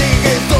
sigue todo.